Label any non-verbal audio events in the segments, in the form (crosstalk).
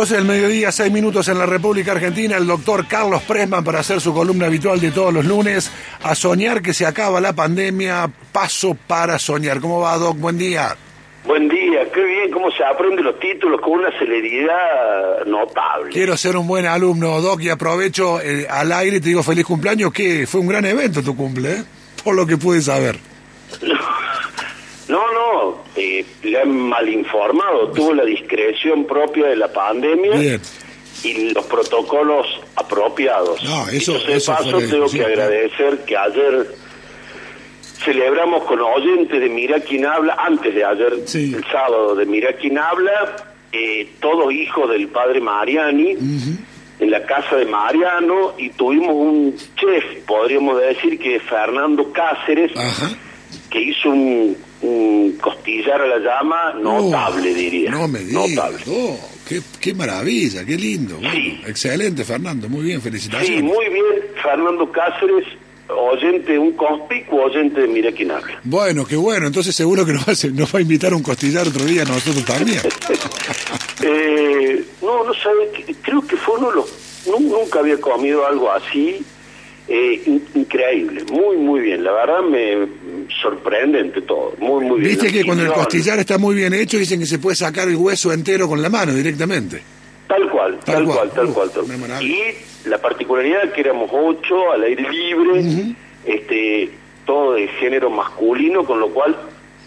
12 del mediodía, seis minutos en la República Argentina, el doctor Carlos Presman para hacer su columna habitual de todos los lunes, a soñar que se acaba la pandemia, paso para soñar. ¿Cómo va, Doc? Buen día. Buen día, qué bien cómo se aprende los títulos con una celeridad notable. Quiero ser un buen alumno, Doc, y aprovecho eh, al aire y te digo feliz cumpleaños, que fue un gran evento tu cumple, ¿eh? por lo que pude saber. Eh, le han mal informado, tuvo la discreción propia de la pandemia Bien. y los protocolos apropiados. No, eso- eso paso, fue- tengo sí, que agradecer que ayer celebramos con oyentes de Mira quién habla, antes de ayer, Sí. el sábado de Mira quién habla, eh, todos hijos del padre Mariani, en la casa de Mariano, y tuvimos un chef, podríamos decir que es Fernando Cáceres, Ajá. que hizo un, un costillar a la llama notable, diría. No me digas, Notable. Doc, qué, qué maravilla, qué lindo. Bueno, Sí. Excelente, Fernando, muy bien, felicitaciones. Sí, muy bien, Fernando Cáceres, oyente, un conspicuo oyente de Mira quién habla. Bueno, qué bueno, entonces seguro que nos va, a, nos va a invitar a un costillar otro día a nosotros también. (laughs) Eh, no, no sabe, creo que fue uno de los... Nunca había comido algo así, eh, in- increíble, muy, muy bien, la verdad me sorprendente todo, muy, muy bien. Viste que cuando el costillar está muy bien hecho, dicen que se puede sacar el hueso entero con la mano directamente. Tal cual, Tal tal, cual. cual, tal cual. tal. Y la particularidad que éramos ocho al aire libre, este, todo de género masculino, con lo cual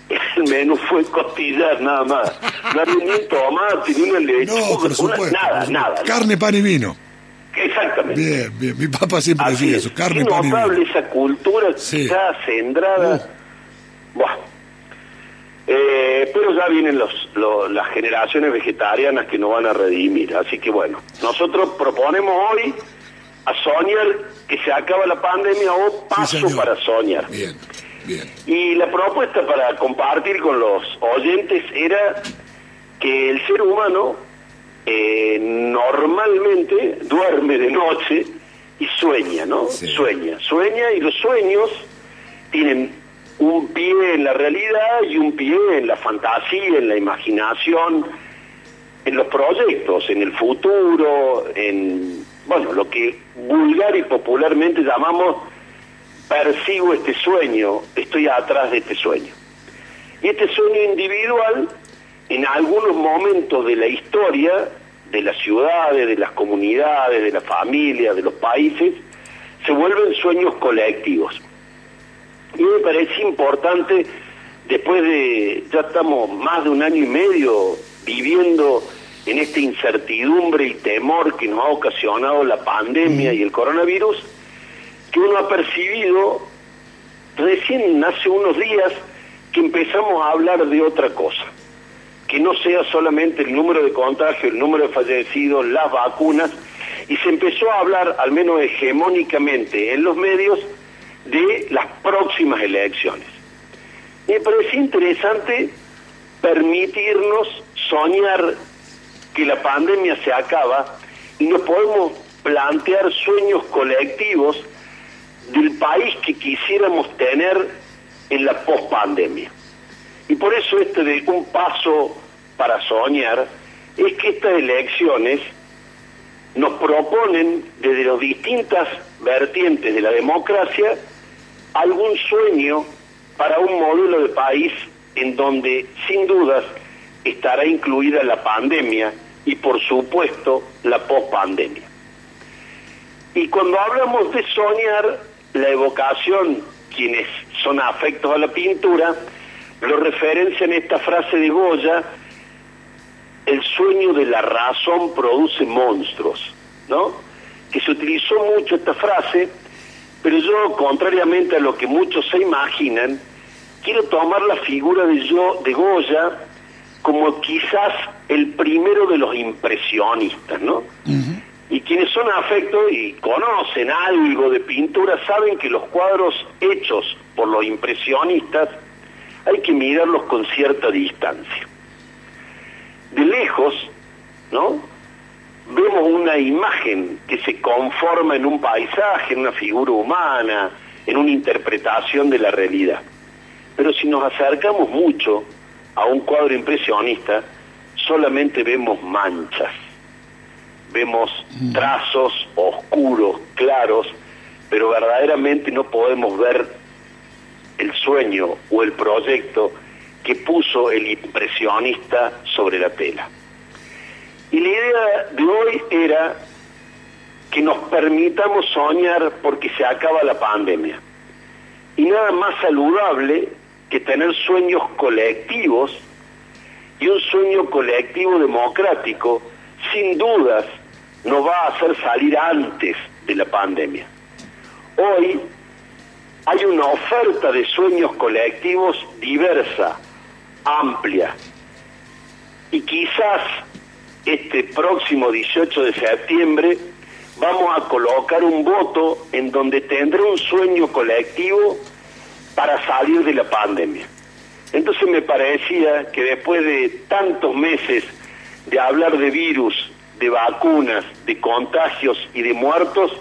el menú fue costillar nada más. (laughs) No había ni un tomate, ni una lechuga, No, nada, nada. Carne, pan y vino. Exactamente. Bien, bien. Mi papá siempre Así decía es. eso, carne, pan notable esa cultura Sí. ya centrada. Buah. Eh, pero ya vienen los, lo- las generaciones vegetarianas que nos van a redimir. Así que bueno, nosotros proponemos hoy a soñar que se acaba la pandemia o paso para soñar. Bien, bien. Y la propuesta para compartir con los oyentes era que el ser humano eh, normalmente duerme de noche y sueña, ¿no? Sí. Sueña, sueña y los sueños tienen un pie en la realidad y un pie en la fantasía, en la imaginación, en los proyectos, en el futuro, en, bueno, lo que vulgar y popularmente llamamos persigo este sueño, estoy atrás de este sueño. Y este sueño individual, en algunos momentos de la historia, de las ciudades, de las comunidades, de las familias, de los países, se vuelven sueños colectivos. Y me parece importante, después de, ya estamos más de un año y medio viviendo en esta incertidumbre y temor que nos ha ocasionado la pandemia y el coronavirus, que uno ha percibido recién hace unos días que empezamos a hablar de otra cosa, que no sea solamente el número de contagios, el número de fallecidos, las vacunas, y se empezó a hablar, al menos hegemónicamente en los medios, de las próximas elecciones. Me parece interesante permitirnos soñar que la pandemia se acaba y nos podemos plantear sueños colectivos del país que quisiéramos tener en la pospandemia. Y por eso este de un paso para soñar es que estas elecciones nos proponen desde las distintas vertientes de la democracia algún sueño para un modelo de país en donde sin dudas estará incluida la pandemia y por supuesto la pospandemia. Y cuando hablamos de soñar, la evocación, quienes son afectos a la pintura, lo referencian esta frase de Goya, el sueño de la razón produce monstruos, ¿no? Que se utilizó mucho esta frase, pero yo, contrariamente a lo que muchos se imaginan, quiero tomar la figura de, yo, de Goya como quizás el primero de los impresionistas, ¿no? Y quienes son afectos y conocen algo de pintura saben que los cuadros hechos por los impresionistas hay que mirarlos con cierta distancia. De lejos, ¿no? Vemos una imagen que se conforma en un paisaje, en una figura humana, en una interpretación de la realidad. Pero si nos acercamos mucho a un cuadro impresionista, solamente vemos manchas, vemos trazos oscuros, claros, pero verdaderamente no podemos ver el sueño o el proyecto que puso el impresionista sobre la tela. Y la idea de hoy era que nos permitamos soñar porque se acaba la pandemia. Y nada más saludable que tener sueños colectivos y un sueño colectivo democrático, sin dudas, nos va a hacer salir antes de la pandemia. Hoy hay una oferta de sueños colectivos diversa, amplia, y quizás este próximo 18 de septiembre vamos a colocar un voto en donde tendrá un sueño colectivo para salir de la pandemia. Entonces me parecía que después de tantos meses de hablar de virus, de vacunas, de contagios y de muertos,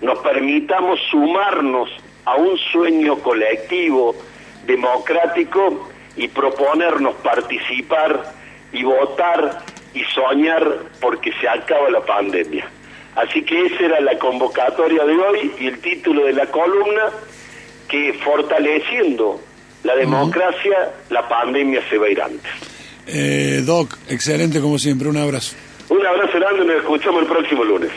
nos permitamos sumarnos a un sueño colectivo, democrático, y proponernos participar y votar y soñar porque se acaba la pandemia. Así que esa era la convocatoria de hoy y el título de la columna, que fortaleciendo la democracia, la pandemia se va a ir antes. Eh, Doc, excelente como siempre, un abrazo. Un abrazo grande, nos escuchamos el próximo lunes.